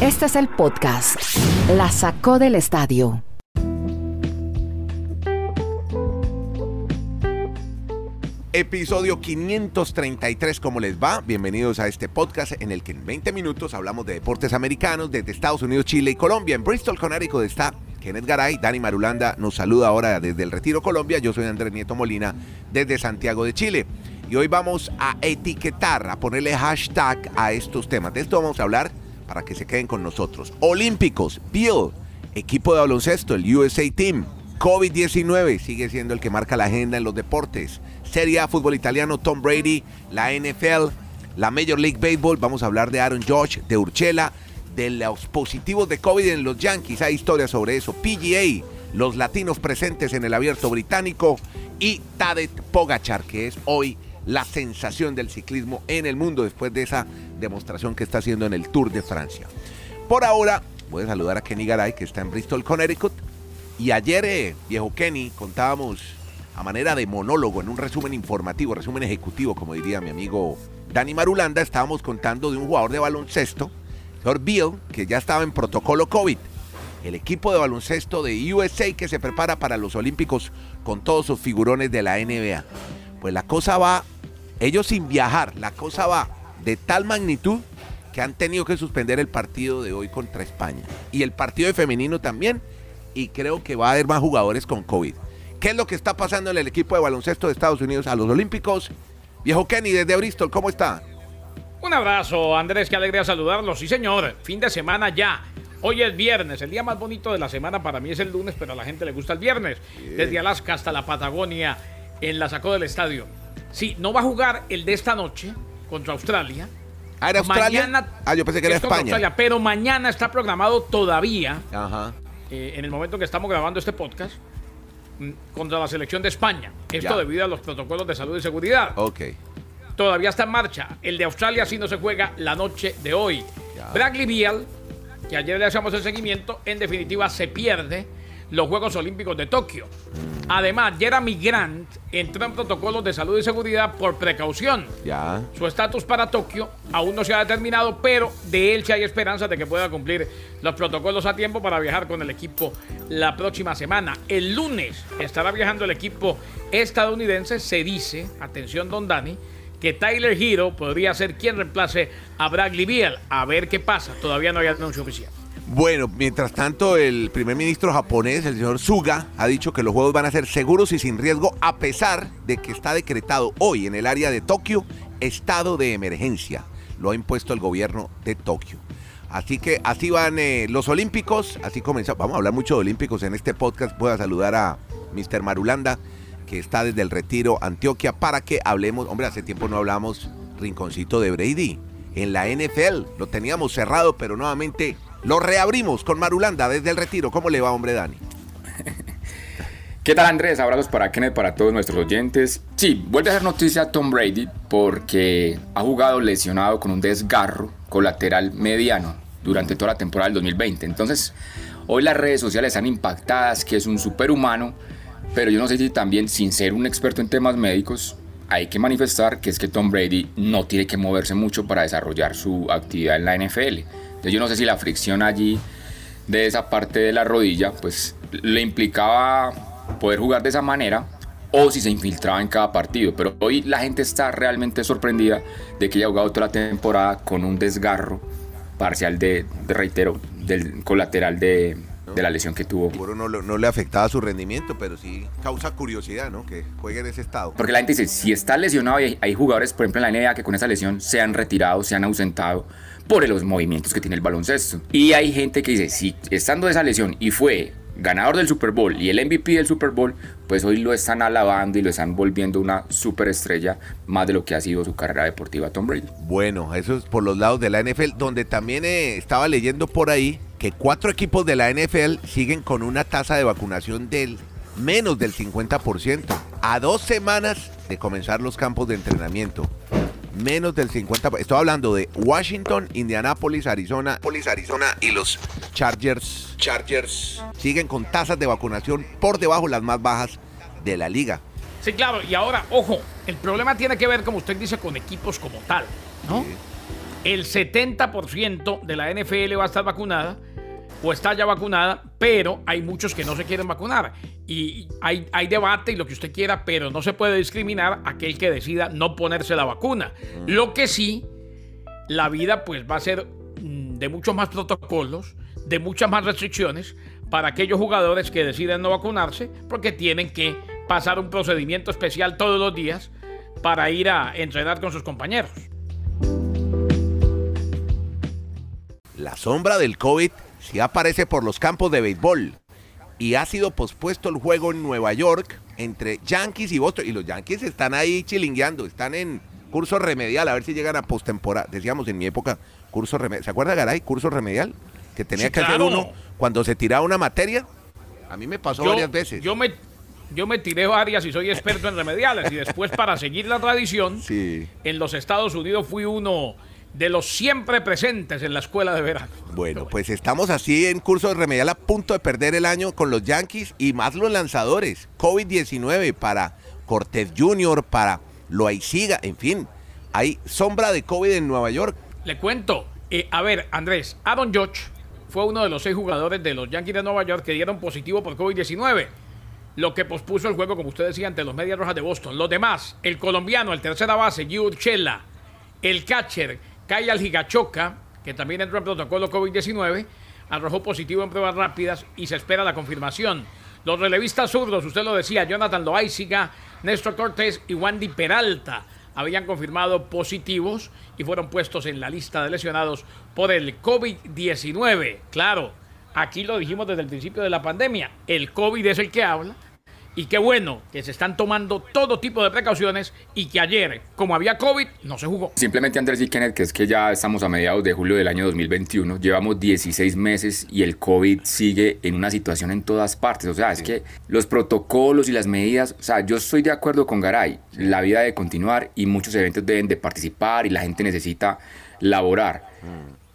Este es el podcast. La sacó del estadio. Episodio 533, ¿cómo les va? Bienvenidos a este podcast en el que en 20 minutos hablamos de deportes americanos desde Estados Unidos, Chile y Colombia. En Bristol, Connecticut está Kenneth Garay, Dani Marulanda nos saluda ahora desde el Retiro Colombia. Yo soy Andrés Nieto Molina desde Santiago de Chile. Y hoy vamos a etiquetar, a ponerle hashtag a estos temas. De esto vamos a hablar para que se queden con nosotros. Olímpicos, Bill, equipo de baloncesto, el USA Team. COVID-19 sigue siendo el que marca la agenda en los deportes. Serie A, fútbol italiano, Tom Brady, la NFL, la Major League Baseball. Vamos a hablar de Aaron George, de Urchela, de los positivos de COVID en los Yankees. Hay historias sobre eso. PGA, los latinos presentes en el abierto británico. Y Tadej Pogachar, que es hoy la sensación del ciclismo en el mundo después de esa demostración que está haciendo en el Tour de Francia. Por ahora, voy a saludar a Kenny Garay, que está en Bristol, Connecticut. Y ayer, eh, viejo Kenny, contábamos a manera de monólogo, en un resumen informativo, resumen ejecutivo, como diría mi amigo Dani Marulanda, estábamos contando de un jugador de baloncesto, George Bill, que ya estaba en protocolo COVID. El equipo de baloncesto de USA que se prepara para los Olímpicos con todos sus figurones de la NBA. Pues la cosa va, ellos sin viajar, la cosa va de tal magnitud que han tenido que suspender el partido de hoy contra España. Y el partido de femenino también. Y creo que va a haber más jugadores con COVID. ¿Qué es lo que está pasando en el equipo de baloncesto de Estados Unidos a los Olímpicos? Viejo Kenny desde Bristol, ¿cómo está? Un abrazo, Andrés, qué alegría saludarlo. Sí, señor, fin de semana ya. Hoy es viernes, el día más bonito de la semana para mí es el lunes, pero a la gente le gusta el viernes. Desde Alaska hasta la Patagonia, en la sacó del estadio. Sí, no va a jugar el de esta noche contra Australia. ¿Ah, era Australia? Mañana, ah, yo pensé que era España. Australia, pero mañana está programado todavía, Ajá. eh, en el momento que estamos grabando este podcast, mm, contra la selección de España. Esto Ya. debido a los protocolos de salud y seguridad. Ok. todavía está en marcha. El de Australia sí no se juega la noche de hoy. Ya. Bradley Beal, que ayer le hacemos el seguimiento, en definitiva se pierde los Juegos Olímpicos de Tokio. Además, Jeremy Grant entró en protocolos de salud y seguridad por precaución. Ya. Su estatus para Tokio aún no se ha determinado, pero de él sí hay esperanza de que pueda cumplir los protocolos a tiempo para viajar con el equipo la próxima semana. El lunes estará viajando el equipo estadounidense. Se dice, atención, don Dani, que Tyler Hero podría ser quien reemplace a Bradley Beal. A ver qué pasa. Todavía no hay anuncio oficial. Bueno, mientras tanto, el primer ministro japonés, el señor Suga, ha dicho que los juegos van a ser seguros y sin riesgo, a pesar de que está decretado hoy en el área de Tokio estado de emergencia. Lo ha impuesto el gobierno de Tokio. Así que así van eh, los Olímpicos, así comenzó. Vamos a hablar mucho de Olímpicos en este podcast. Voy a saludar a Mr. Marulanda, que está desde el retiro Antioquia, para que hablemos. Hombre, hace tiempo no hablamos rinconcito de Brady en la NFL. Lo teníamos cerrado, pero nuevamente lo reabrimos con Marulanda desde el retiro. ¿Cómo le va, hombre Dani? ¿Qué tal Andrés? Abrazos para Kenneth, para todos nuestros oyentes. Sí, vuelve a ser noticia Tom Brady porque ha jugado lesionado con un desgarro colateral mediano durante toda la temporada del 2020. Entonces, hoy las redes sociales están impactadas, que es un superhumano, pero yo no sé si también, sin ser un experto en temas médicos, hay que manifestar que es que Tom Brady no tiene que moverse mucho para desarrollar su actividad en la NFL. Entonces, yo no sé si la fricción allí de esa parte de la rodilla, pues le implicaba poder jugar de esa manera o si se infiltraba en cada partido. Pero hoy la gente está realmente sorprendida de que haya jugado toda la temporada con un desgarro parcial de, de reitero, del colateral de, de la lesión que tuvo. Seguro no, le- no le afectaba su rendimiento, pero sí causa curiosidad, ¿no? Que juegue en ese estado. Porque la gente dice, si está lesionado, y hay, hay jugadores, por ejemplo, en la NBA que con esa lesión se han retirado, se han ausentado por los movimientos que tiene el baloncesto. Y hay gente que dice, si estando de esa lesión y fue ganador del Super Bowl y el MVP del Super Bowl, pues hoy lo están alabando y lo están volviendo una superestrella más de lo que ha sido su carrera deportiva Tom Brady. Bueno, eso es por los lados de la NFL, donde también eh, estaba leyendo por ahí que cuatro equipos de la NFL siguen con una tasa de vacunación del menos del 50%, a dos semanas de comenzar los campos de entrenamiento. Menos del 50%. Estoy hablando de Washington, Indianapolis, Arizona, Polis, Arizona y los Chargers. Chargers siguen con tasas de vacunación por debajo las más bajas de la liga. Sí, claro, y ahora, ojo, el problema tiene que ver, como usted dice, con equipos como tal, ¿no? el 70% de la NFL va a estar vacunada o está ya vacunada, pero hay muchos que no se quieren vacunar. Y hay, hay debate y lo que usted quiera, pero no se puede discriminar a aquel que decida no ponerse la vacuna. Lo que sí, la vida pues va a ser mm, de muchos más protocolos, de muchas más restricciones para aquellos jugadores que deciden no vacunarse porque tienen que pasar un procedimiento especial todos los días para ir a entrenar con sus compañeros. La sombra del COVID sí aparece por los campos de béisbol y ha sido pospuesto el juego en Nueva York entre Yankees y Boston. Y los Yankees están ahí chilingueando, están en curso remedial, a ver si llegan a postemporada. Decíamos en mi época, curso remedial. ¿Se acuerda, Garay? Curso remedial, que tenía Sí, que hacer uno cuando se tiraba una materia. A mí me pasó varias veces. Yo me, yo me tiré varias y soy experto en remediales. Y después, para seguir la tradición, Sí. en los Estados Unidos fui uno de los siempre presentes en la escuela de verano. Bueno, pues estamos así en curso de remedial a punto de perder el año con los Yankees y más los lanzadores. COVID-19 para Cortés Jr., para Loaiziga, en fin. Hay sombra de COVID en Nueva York. Le cuento. eh, a ver, Andrés, Aaron Judge fue uno de los seis jugadores de los Yankees de Nueva York que dieron positivo por COVID-19. Lo que pospuso el juego, como usted decía, ante los Medias Rojas de Boston. Los demás, el colombiano, el tercera base, Gio Urshela, el catcher, Kyle Higachoka, que también entró en protocolo COVID-19, arrojó positivo en pruebas rápidas y se espera la confirmación. Los relevistas zurdos, usted lo decía, Jonathan Loaiziga, Néstor Cortés y Wandy Peralta habían confirmado positivos y fueron puestos en la lista de lesionados por el COVID-19. Claro, aquí lo dijimos desde el principio de la pandemia, el COVID es el que habla y qué bueno que se están tomando todo tipo de precauciones y que ayer, como había COVID, no se jugó. Simplemente Andrés y Kenneth, que es que ya estamos a mediados de julio del año 2021, llevamos 16 meses y el COVID sigue en una situación en todas partes. O sea, es que los protocolos y las medidas, o sea, yo estoy de acuerdo con Garay, la vida debe continuar y muchos eventos deben de participar y la gente necesita laborar.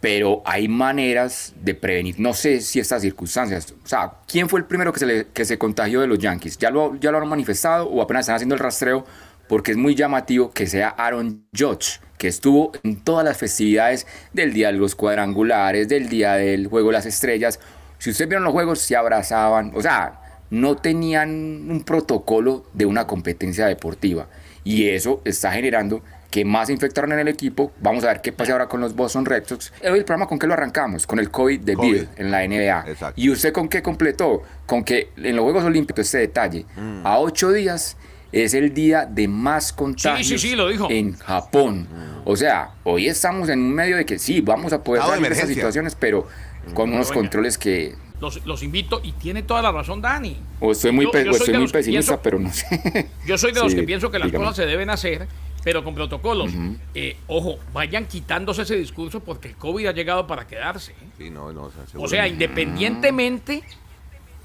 Pero hay maneras de prevenir, no sé si estas circunstancias, o sea, ¿quién fue el primero que se, que se contagió de los Yankees? ¿Ya lo, ¿Ya lo han manifestado o apenas están haciendo el rastreo? porque es muy llamativo que sea Aaron Judge, que estuvo en todas las festividades del Día de los Cuadrangulares, del Día del Juego de las Estrellas. Si ustedes vieron los juegos, se abrazaban, o sea, no tenían un protocolo de una competencia deportiva. Y eso está generando que más se infectaron en el equipo. Vamos a ver qué pasa ahora con los Boston Red Sox. Hoy el programa con qué lo arrancamos? Con el COVID de COVID. Bill en la NBA. Exacto. ¿Y usted con qué completó? Con que en los Juegos Olímpicos, este detalle, Mm. a ocho días es el día de más contagios sí, sí, lo dijo. en Japón. O sea, hoy estamos en un medio de que sí, vamos a poder salir de emergencia. situaciones, pero con unos controles que... Los, los invito y tiene toda la razón Dani. O estoy muy, Yo- pe- yo o soy estoy muy los que pesimista, pienso- pero no sé. Yo soy de los Sí, que pienso que las dígame. cosas se deben hacer, pero con protocolos. Eh, ojo, vayan quitándose ese discurso porque el COVID ha llegado para quedarse. ¿eh? Sí, no, no, o sea, O sea, independientemente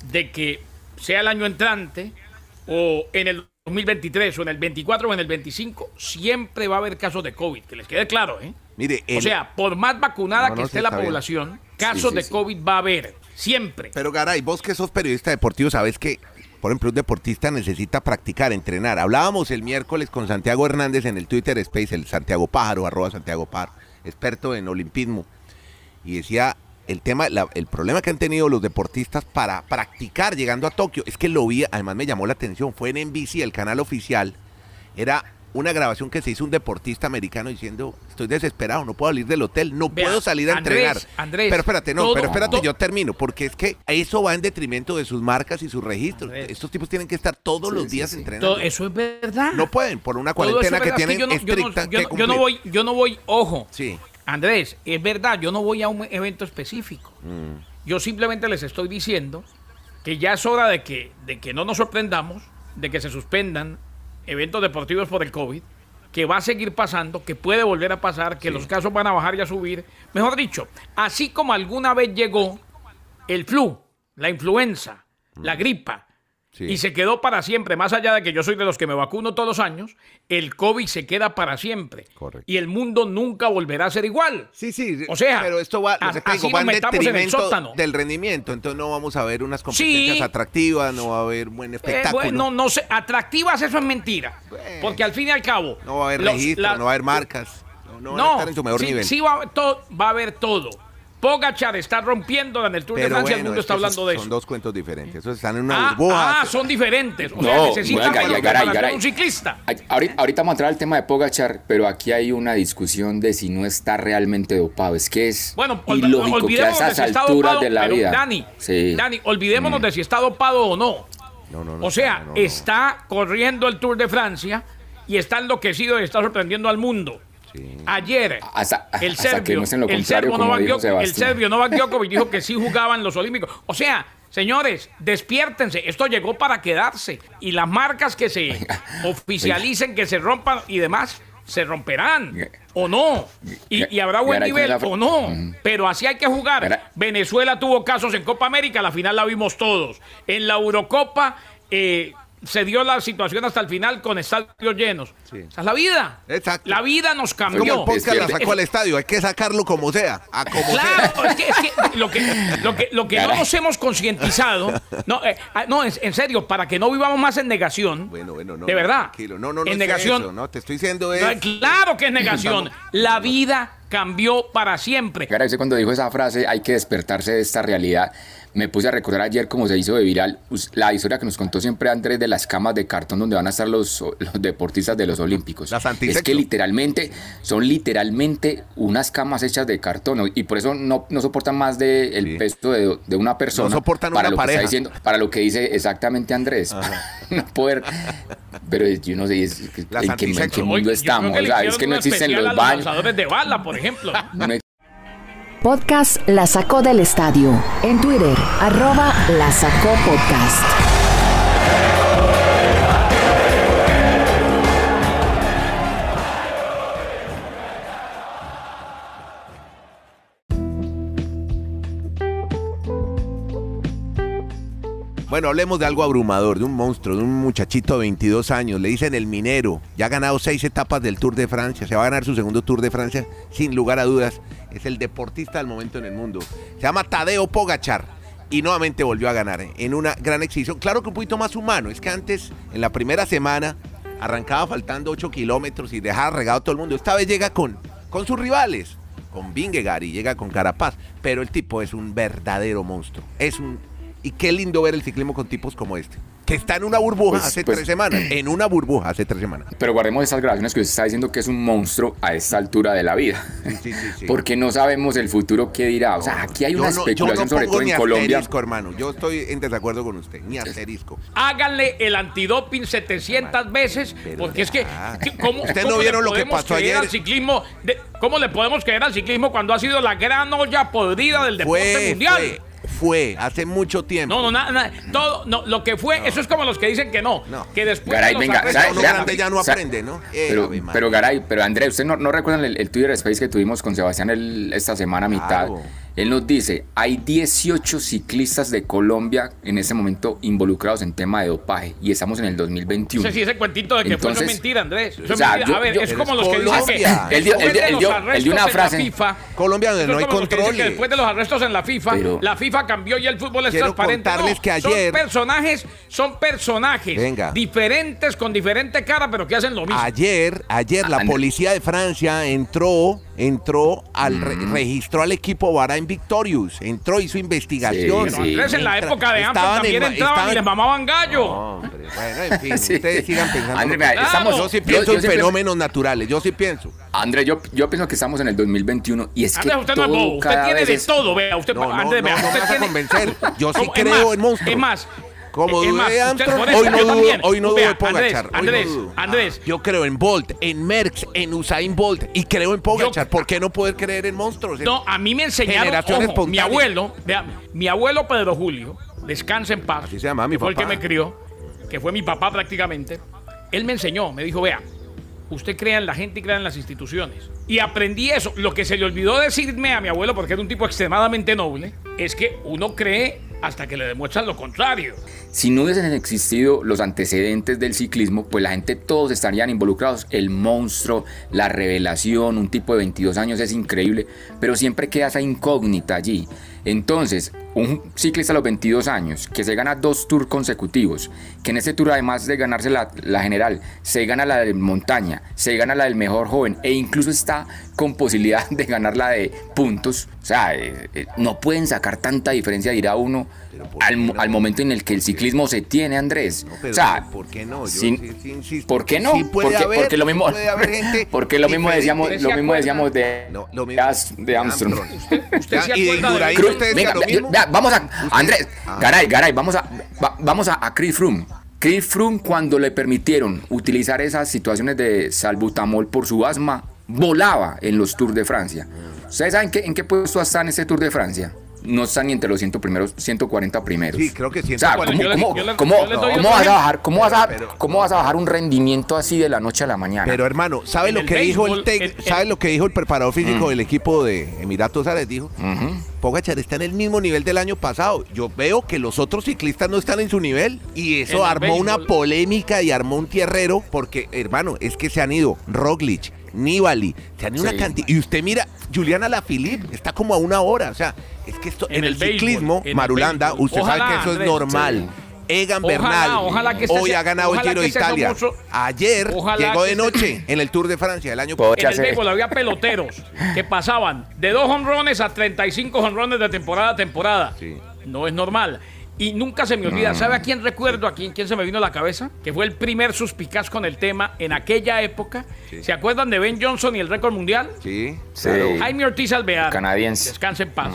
de que sea el año entrante o en el 2023 o en el 24 o en el 25, siempre va a haber casos de COVID, que les quede claro, ¿eh? Mire, O sea, por más vacunada No, que esté la bien. población, casos sí, de. COVID va a haber, siempre. Pero Garay, vos que sos periodista deportivo, sabes que, por ejemplo, un deportista necesita practicar, entrenar. Hablábamos el miércoles con Santiago Hernández en el Twitter Space, el Santiago Pájaro, arroba Santiago Pájaro, experto en olimpismo. Y decía, el tema, el problema que han tenido los deportistas para practicar llegando a Tokio, es que lo vi, además me llamó la atención, fue en NBC, el canal oficial, era una grabación que se hizo un deportista americano diciendo, estoy desesperado, no puedo salir del hotel, no Vea, puedo salir a Andrés, entrenar. Andrés, pero espérate, no, todo- pero espérate, todo- yo termino, porque es que eso va en detrimento de sus marcas y sus registros. Andrés. Estos tipos tienen que estar todos Sí, los días sí. entrenando. Todo eso es verdad. No pueden, por una cuarentena es que tienen yo no- yo no- estricta yo que no- yo cumplir. no voy, yo no voy, ojo. Sí. Andrés, es verdad, yo no voy a un evento específico. Mm. Yo simplemente les estoy diciendo que ya es hora de que, de que no nos sorprendamos, de que se suspendan eventos deportivos por el COVID, que va a seguir pasando, que puede volver a pasar, que los casos van a bajar y a subir. Mejor dicho, así como alguna vez llegó el flu, la influenza, la gripa. Sí. y se quedó para siempre, más allá de que yo soy de los que me vacuno todos los años, el COVID se queda para siempre. Correcto. Y el mundo nunca volverá a ser igual. Sí, sí, O sea, pero esto va, a- que te digo, así va en detrimento del rendimiento, entonces no vamos a ver unas competencias Sí. atractivas, no va a haber buen Eh, espectáculo. bueno, no sé, atractivas eso es mentira. Porque al fin y al cabo. no va a haber los- registro, la- no va a haber marcas. no van a estar en su mejor sí, nivel. sí va, todo, va a haber todo. Pogachar está rompiendo en el Tour de Francia, el bueno, mundo es está hablando de son eso. dos cuentos diferentes. Esos están en una Ah, burbuja. ah, son diferentes. O sea, No, necesitan bueno, para Garay, Garay, preparación Garay. un ciclista. Ay, Ahorita, ahorita vamos a entrar al tema de Pogachar, pero aquí hay una discusión de si no está realmente dopado. Es que es Bueno, ilógico que a olvidémonos de esas si alturas dopado, de la pero, vida. Dani, Sí. Dani, olvidémonos Mm. de si está dopado o no. No, no, no, O sea, no, no, no. está corriendo el Tour de Francia y está enloquecido y está sorprendiendo al mundo. Sí. Ayer, Hasta- el hasta serbio, lo el serbio Novak el serbio Djokovic dijo que sí jugaba en los Olímpicos. O sea, señores, despiértense. Esto llegó para quedarse. Y las marcas que se oficialicen, que se rompan y demás, se romperán. O no. Y, y habrá buen nivel o no. Pero así hay que jugar. Venezuela tuvo casos en Copa América, la final la vimos todos. En la Eurocopa eh, se dio la situación hasta el final con estadios llenos. Sí. Esa es la vida. Exacto. La vida nos Es como cambió. el podcast la sacó al estadio, hay que sacarlo como sea, a como sea. Claro, es que, es que lo que, lo que, lo que no nos hemos concientizado, no, eh, ah, no en, en serio, para que no vivamos más en negación, Bueno, bueno, no. de verdad, tranquilo. No, no, no. en es negación, eso, no, te estoy diciendo es. no, claro que es negación, la vida cambió para siempre. Cuando dijo esa frase, hay que despertarse de esta realidad. Me puse a recordar ayer cómo se hizo de viral la historia que nos contó siempre Andrés de las camas de cartón donde van a estar los, los deportistas de los Olímpicos. Las es que literalmente son literalmente unas camas hechas de cartón y por eso no, no soportan más del el Sí. peso de, de una persona. No soportan para una lo que está diciendo, para lo que dice exactamente Andrés. no poder. Pero yo no sé es en, qué, en qué mundo estamos. o sea, es que no existen los baños. lanzadores de bala, por ejemplo. no Podcast La Sacó del Estadio. En Twitter, arroba La Sacó Podcast. Bueno, hablemos de algo abrumador, de un monstruo, de un muchachito de 22 años. Le dicen el minero. Ya ha ganado seis etapas del Tour de Francia. Se va a ganar su segundo Tour de Francia, sin lugar a dudas. Es el deportista del momento en el mundo. Se llama Tadeo Pogachar. Y nuevamente volvió a ganar ¿eh? en una gran exhibición. Claro que un poquito más humano. Es que antes, en la primera semana, arrancaba faltando 8 kilómetros y dejaba regado a todo el mundo. Esta vez llega con, con sus rivales, con Vingegaard y llega con Carapaz. Pero el tipo es un verdadero monstruo. Es un y qué lindo ver el ciclismo con tipos como este. Que está en una burbuja Pues- hace pues- tres semanas. En una burbuja hace tres semanas. Pero guardemos esas grabaciones que usted está diciendo que es un monstruo a esta altura de la vida. Sí, sí, sí, sí. Porque no sabemos el futuro qué dirá. O sea, aquí hay una no- especulación, no sobre todo ni en Colombia. asterisco, hermano. Yo estoy en desacuerdo con usted. Ni asterisco. Háganle el antidoping 700 veces, Pero porque es que, ¿cómo, Ustedes cómo no le vieron lo que podemos pasó creer ayer? al ciclismo? de- ¿Cómo le podemos creer al ciclismo cuando ha sido la gran olla podrida del deporte Fue, mundial? fue, fue, hace mucho tiempo. No, no, nada, nada, todo, no, lo que fue, eso es como los que dicen que no, No. que después Garay, venga, arrestos- ¿sabe- uno vea, grande ya no aprende, ¿no? Eh, Pero, Ave María. pero Garay, pero Andrés, ¿usted no, no recuerdan el, el Twitter Space que tuvimos con Sebastián el- esta semana a mitad? Claro. Él nos dice, hay 18 ciclistas de Colombia en ese momento involucrados en tema de dopaje y estamos en el 2021. No sé si ese cuentito de que fue eso Entonces, es mentira, Andrés. Eso o es sea, mentira. yo- a ver, yo- es como los que dicen que Colombia. Él dio- él después dio- de él los dio- él arrestos dio una en la frase. FIFA, Colombia, donde no hay control. que después de los arrestos en la FIFA, Pero- la FIFA cambió y el fútbol es Quiero transparente. contarles No, que ayer- Son personajes, son personajes Venga. diferentes, con diferente cara, pero que hacen lo mismo. Ayer, ayer la André- policía de Francia entró, entró al re- Mm. registró al equipo Bahrain Victorious, entró hizo investigación. Sí, Andrés, en la Entra- época de estaban también en- entraban y les mamaban gallo. Hombre, bueno, en fin, Sí. ustedes sigan pensando. André, que- vea, estamos- yo sí yo- pienso yo en siempre- fenómenos naturales, yo sí pienso. Andrés, yo, yo pienso que estamos en el 2021 y es que Andrés, usted no es todo bobo, usted tiene de es- todo, vea, usted, No, no, Andrés, no, vea, no me usted vas a convencer. Yo sí creo más, en monstruos. Es más, Como es dudé de Armstrong, hoy yo no dudo, hoy no dudo Vea, de Pogachar. Andrés, no Andrés. Yo creo en Bolt, en Merckx, en Usain Bolt y creo en Pogachar. ¿Por qué no poder creer en monstruos? No, a mí me enseñaron, ojo, mi abuelo, vea, mi abuelo Pedro Julio, descansa en paz. Así se llama mi fue el papá. que me crió, que fue mi papá prácticamente. Él me enseñó, me dijo, vea, usted crea en la gente y crea en las instituciones. Y aprendí eso. Lo que se le olvidó decirme a mi abuelo, porque era un tipo extremadamente noble, es que uno cree hasta que le demuestran lo contrario. Si no hubiesen existido los antecedentes del ciclismo, pues la gente todos estarían involucrados. El monstruo, la revelación, un tipo de 22 años es increíble, pero siempre queda esa incógnita allí. Entonces, un ciclista a los 22 años que se gana dos tours consecutivos, que en ese tour además de ganarse la, la general, se gana la de montaña, se gana la del mejor joven e incluso está con posibilidad de ganar la de puntos, o sea, eh, eh, no pueden sacar tanta diferencia, dirá uno, Pero ¿por al, momento en el que el ciclismo se tiene, Andrés. No, pero o sea, ¿por qué no? Yo sin- sí- sí insisto. ¿Por qué no? Sí puede porque, haber, porque lo mismo, puede haber gente porque lo mismo decíamos, ¿Usted lo mismo decíamos de, No, lo mismo. As- de Armstrong. ¿Usted Ya, se y de acuerda de Indurain, Venga, lo mismo? vamos a Andrés, Ah. Garay, Garay, vamos a va- vamos a, a Chris Froome. Chris Froome cuando le permitieron utilizar esas situaciones de salbutamol por su asma, volaba en los Tours de Francia. ¿Ustedes saben qué, en qué puesto está en ese Tour de Francia? No está ni entre los 100 primeros, 140 primeros. Sí, creo que O sea, 140. ¿cómo, vas a bajar, cómo vas a, Pero- cómo vas a bajar un rendimiento así de la noche a la mañana? Pero hermano, ¿sabe lo el que dijo el, ¿sabe lo que dijo el preparador físico Mm. del equipo de Emiratos Árabes? Dijo. Pogachar está en el mismo nivel del año pasado. Yo veo que los otros ciclistas no están en su nivel y eso el armó una polémica y armó un tierrero porque, hermano, es que se han ido Roglic, Nibali, se han ido una cantidad. Y usted mira, Juliana Lafilippe está como a una hora. O sea, es que esto en, En el, el béisbol, ciclismo, en Marulanda, usted Ojalá, sabe que eso Andrés, es normal. sí. Egan Ojalá, Bernal ojalá que hoy sea- ha ganado el Giro de sea Italia. mucho- Ayer llegó de sea- noche en el Tour de Francia el año Puedo En el béisbol había peloteros que pasaban de dos honrones a 35 honrones de temporada a temporada. Sí. No es normal. Y nunca se me olvida, ¿sabe a quién recuerdo? ¿A quién, quién se me vino a la cabeza? Que fue el primer suspicaz con el tema en aquella época. Sí. ¿Se acuerdan de Ben Johnson y el récord mundial? Sí, Sí. claro. Jaime Ortiz Alvear. Canadiense. Descanse en paz.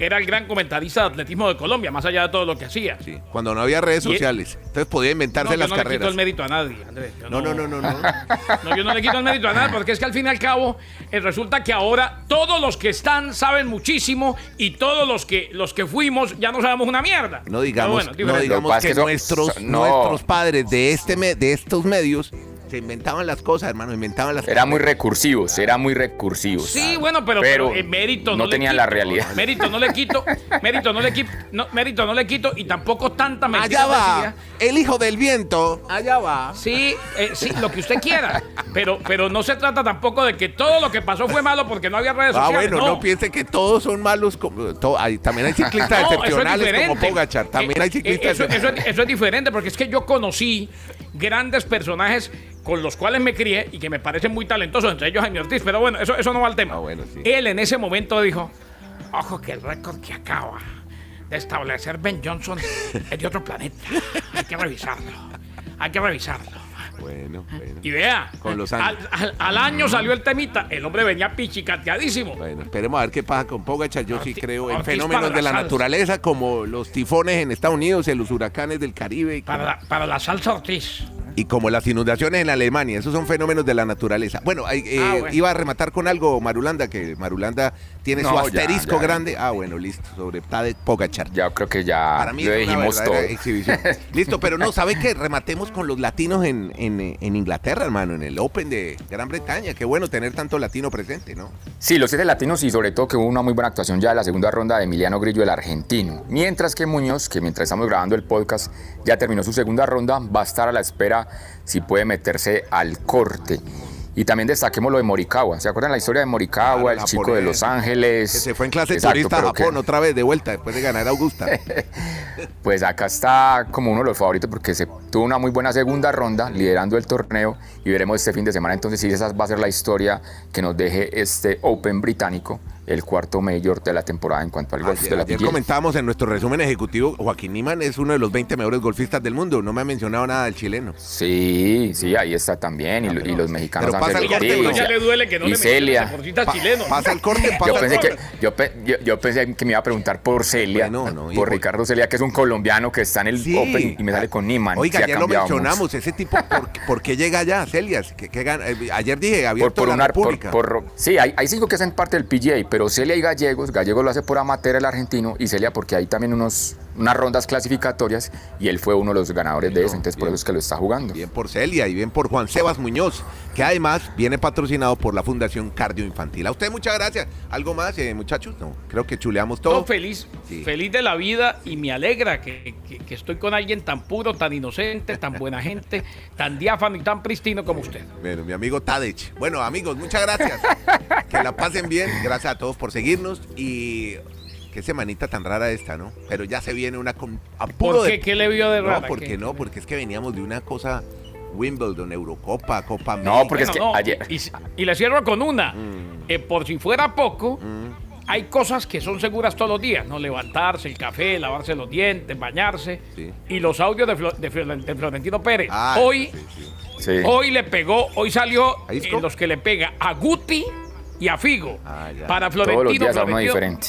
Era el gran comentarista de atletismo de Colombia, más allá de todo lo que hacía. Sí, cuando no había redes Y- sociales. Entonces podía No, inventarse yo las no le quito carreras. el mérito a nadie, Andrés. No, no, no, no, no. No, yo no le quito el mérito a nadie, porque es que al fin y al cabo eh, resulta que ahora todos los que están saben muchísimo y todos los que los que fuimos ya no sabemos una mierda. No digamos, bueno, no digamos que pasa que, es que nuestros, nuestros padres de este me- de estos medios se inventaban las cosas, hermano, inventaban las Era muy carreras. recursivos, era muy recursivos. Sí, bueno, pero, pero, eh, mérito no, no quito. la realidad. Mérito no le quito, mérito no le quito, no, mérito no le quito y tampoco tanta mentira Allá va, el hijo del viento, allá va. Sí, eh, sí, lo que usted quiera. Pero, pero no se trata tampoco de que todo lo que pasó fue malo porque no había redes Ah, sociales. bueno, no. no piense que todos son malos. como- hay- también hay ciclistas No, eso es excepcionales como. Pogachar. También Eh, hay eh, ciclistas eso, eso es, eso es diferente porque es que yo conocí grandes personajes con los cuales me crié y que me parecen muy talentosos, entre ellos Jaime Ortiz. Pero bueno, eso, eso no va al tema. Ah, bueno, sí. Él en ese momento dijo: Ojo, que el récord que acaba de establecer Ben Johnson es de otro planeta. Hay que revisarlo. Hay que revisarlo. Bueno, bueno. Y vea, Con los al, años. al- al año salió el temita. El hombre venía pichicateadísimo. Bueno, esperemos a ver qué pasa con Pogachar. Yo sí creo en fenómenos de la salsa. naturaleza como los tifones en Estados Unidos y los huracanes del Caribe y como, Para la, para la salsa Ortiz. y como las inundaciones en Alemania. Esos son fenómenos de la naturaleza. Bueno, eh, Ah, bueno. iba a rematar con algo Marulanda, que Marulanda tiene su No, asterisco ya. grande. Ah, bueno, listo, sobre Tadej Pogachar. Ya creo que ya Para mí lo dijimos todo. exhibición. Listo, pero no, ¿sabe qué? Rematemos con los latinos en, en, en Inglaterra, hermano, en el Open de Gran Bretaña. Qué bueno tener tanto latino presente, ¿no? Sí, los siete latinos y sobre todo que hubo una muy buena actuación ya en la segunda ronda de Emiliano Grillo, el argentino. Mientras que Muñoz, que mientras estamos grabando el podcast, ya terminó su segunda ronda, va a estar a la espera si puede meterse al corte. Y también destaquemos lo de Morikawa. ¿Se acuerdan la historia de Morikawa, Claro, el chico de Los Ángeles? Que se fue en clase Exacto, turista a que- otra vez de vuelta después de ganar a Augusta. Pues acá está como uno de los favoritos porque se tuvo una muy buena segunda ronda liderando el torneo y veremos este fin de semana entonces si esa va a ser la historia que nos deje este Open británico, el cuarto mayor de la temporada en cuanto al golf Ayer, de la ayer PGA. comentábamos en nuestro resumen ejecutivo, Joaquín Niman es uno de los 20 mejores golfistas del mundo. No me ha mencionado nada del chileno. Sí, sí, ahí está también y, y los mexicanos Pero pasa Ángel el corte, Ortiz bro. ya le duele que no y le mencionen Celia. Pa- pasa el corte, pasa Yo el pensé, corte. que, yo, pe- yo- yo pensé que me iba a preguntar por Celia, Bueno, no, por por- Ricardo Celia, que es un colombiano que está en el Sí. Open y me sale con Niman. Oiga, ya lo mucho. mencionamos, ese tipo, ¿por, por qué llega allá, Celias? ¿Qué, qué gana? Eh, Ayer dije, Por, abierto por la una, por- República. por- sí, hay, hay cinco que hacen parte del PGA, pero Celia y Gallegos, Gallegos lo hace por amateur el argentino y Celia porque hay también unos, unas rondas clasificatorias y él fue uno de los ganadores de eso, entonces por eso es que lo está jugando. Bien por Celia y bien por Juan Sebas Muñoz, que además viene patrocinado por la Fundación Cardio Infantil. A usted muchas gracias. ¿Algo más, eh, muchachos? No, creo que chuleamos todo. No, feliz, Sí. feliz de la vida y me alegra que, que- que estoy con alguien tan puro, tan inocente, tan buena gente, tan diáfano y tan pristino como usted. Bueno, mi amigo Tadech. Bueno, amigos, muchas gracias. que la pasen bien. Gracias a todos por seguirnos y Qué semanita tan rara esta, ¿no? Pero ya se viene una con apuro ¿Por qué? de- ¿Qué le vio de rara? No, porque ¿Qué? no, porque es que veníamos de una cosa Wimbledon, Eurocopa, Copa América. No, porque es que no, ayer- Y, y le cierro con una. Mm. Eh, por si fuera poco, hay cosas que son seguras todos los días, ¿no? Levantarse, el café, lavarse los dientes, bañarse. Sí. Y los audios de, Flo- de Flo- de Florentino Pérez. Ah, hoy, sí, sí. Sí. hoy le pegó, hoy salió en los que le pega a Guti y a Figo. Ah, ya. Para Florentino, Todos los días Florentino- diferente.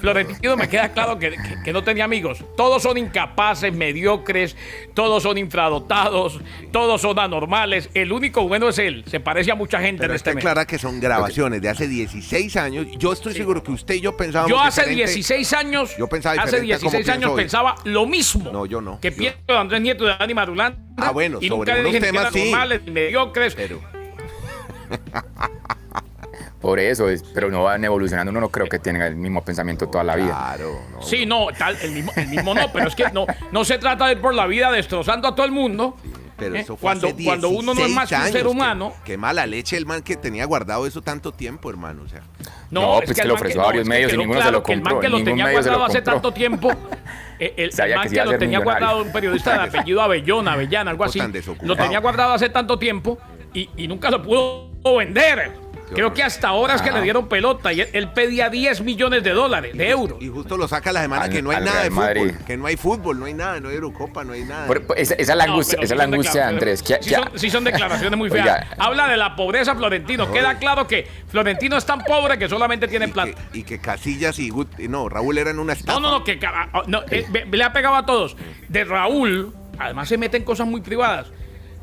Florentino me queda claro que, que- que no tenía amigos. Todos son incapaces, mediocres, todos son infradotados, todos son anormales. El único bueno es él. Se parece a mucha gente Pero en está este mes. clara que son grabaciones de hace 16 años. Yo estoy seguro que usted y yo pensábamos Yo hace diferente. 16 años, Yo pensaba hace diferente a como 16 años pensaba lo mismo. No, yo no. Que Yo- pienso de Andrés Nieto de Dani Marulanda. Ah, bueno, y sobre nunca unos temas sí. normales, mediocres. Pero Por eso, es, pero no van evolucionando. Uno no creo que tenga el mismo pensamiento toda la vida. claro, no. Sí, no, tal, el mismo, el mismo no, pero es que no, no se trata de ir por la vida destrozando a todo el mundo. Pero ¿eh? eso fue cuando, hace cuando uno no es más que un 16 ser humano. Qué, qué mala leche el man que tenía guardado eso tanto tiempo, hermano. O sea, No, pues es que lo ofreció a varios es que medios y ninguno se lo que El man compró, que lo tenía guardado hace compró. tanto tiempo. eh, El, el man que lo tenía millonario. guardado, un periodista de apellido Avellona, Avellana, algo así. Lo tenía guardado hace tanto tiempo y, y nunca lo pudo vender. Creo horror. que hasta ahora es que Ah. le dieron pelota y él, él pedía 10 millones de dólares, de euros. y justo lo saca la semana Al- que no hay nada de Real fútbol. Madrid. Que no hay fútbol, no hay nada, no hay Eurocopa, no hay nada. Por- por- esa, esa es la No, angustia, esa es la angustia de Andrés. que- sí, que- son, sí son declaraciones muy feas. Oiga. Habla de la pobreza Florentino. Queda claro que Florentino es tan pobre que solamente tiene y, plata. que, y que Casillas y Gut- no, Raúl eran una estafa. No, no, no, que ca- ah, no, eh, ve- le ha pegado a todos. De Raúl, además se mete en cosas muy privadas.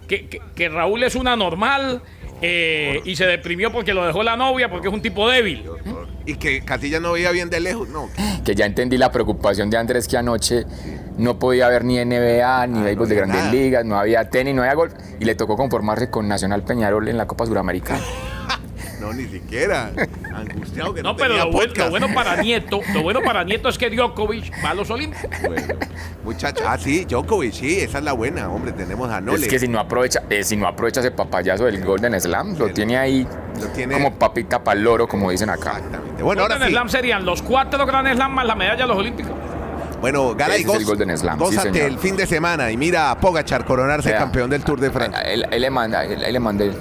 Que, que- que Raúl es una normal eh, y se deprimió porque lo dejó la novia porque es un tipo débil. Y que Casillas no veía bien de lejos. No, que ya entendí la preocupación de Andrés que anoche no podía ver ni NBA, ni Ah, béisbol no de grandes nada. ligas, no había tenis, no había golf, y le tocó conformarse con Nacional Peñarol en la Copa Suramericana. no, ni siquiera. Angustiado que no, No, pero tenía lo, bueno- lo bueno para Nieto, lo bueno para Nieto es que Djokovic va a los Olímpicos. Bueno, muchacho. Ah, sí, Djokovic, sí, esa es la buena. Hombre, tenemos a Nole. Es que si no aprovecha, eh, si no aprovecha ese papayazo del Golden Slam, lo El- tiene ahí lo tiene- como papita para loro, como dicen acá. Exactamente. Bueno, ahora Golden sí. Slam serían los cuatro Grand Slam más la medalla de los Olímpicos. Bueno, es el goz- Golden Slam, gózate el fin de semana y mira a Pogachar coronarse campeón del Tour de Francia. Ahí, ahí le manda, ahí le mandé.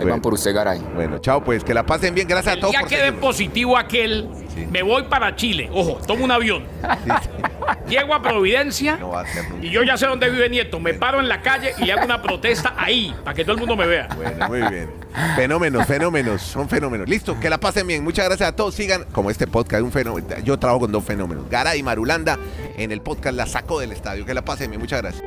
Ahí Bueno. van por usted, Garay. Bueno, chao, pues que la pasen bien. Gracias a todos día por que dé seguirnos. positivo aquel, Sí. me voy para Chile. Ojo, tomo un avión. Llego a Providencia No va a y yo ya sé dónde vive Nieto. Me paro en la calle y hago una protesta ahí, para que todo el mundo me vea. Bueno, muy bien. Fenómenos, fenómenos, son fenómenos. Listo, que la pasen bien. Muchas gracias a todos. Sigan, como este podcast, un fenómeno. Yo trabajo con dos fenómenos. Gara y Marulanda en el podcast La Saco del Estadio. Que la pasen bien. Muchas gracias.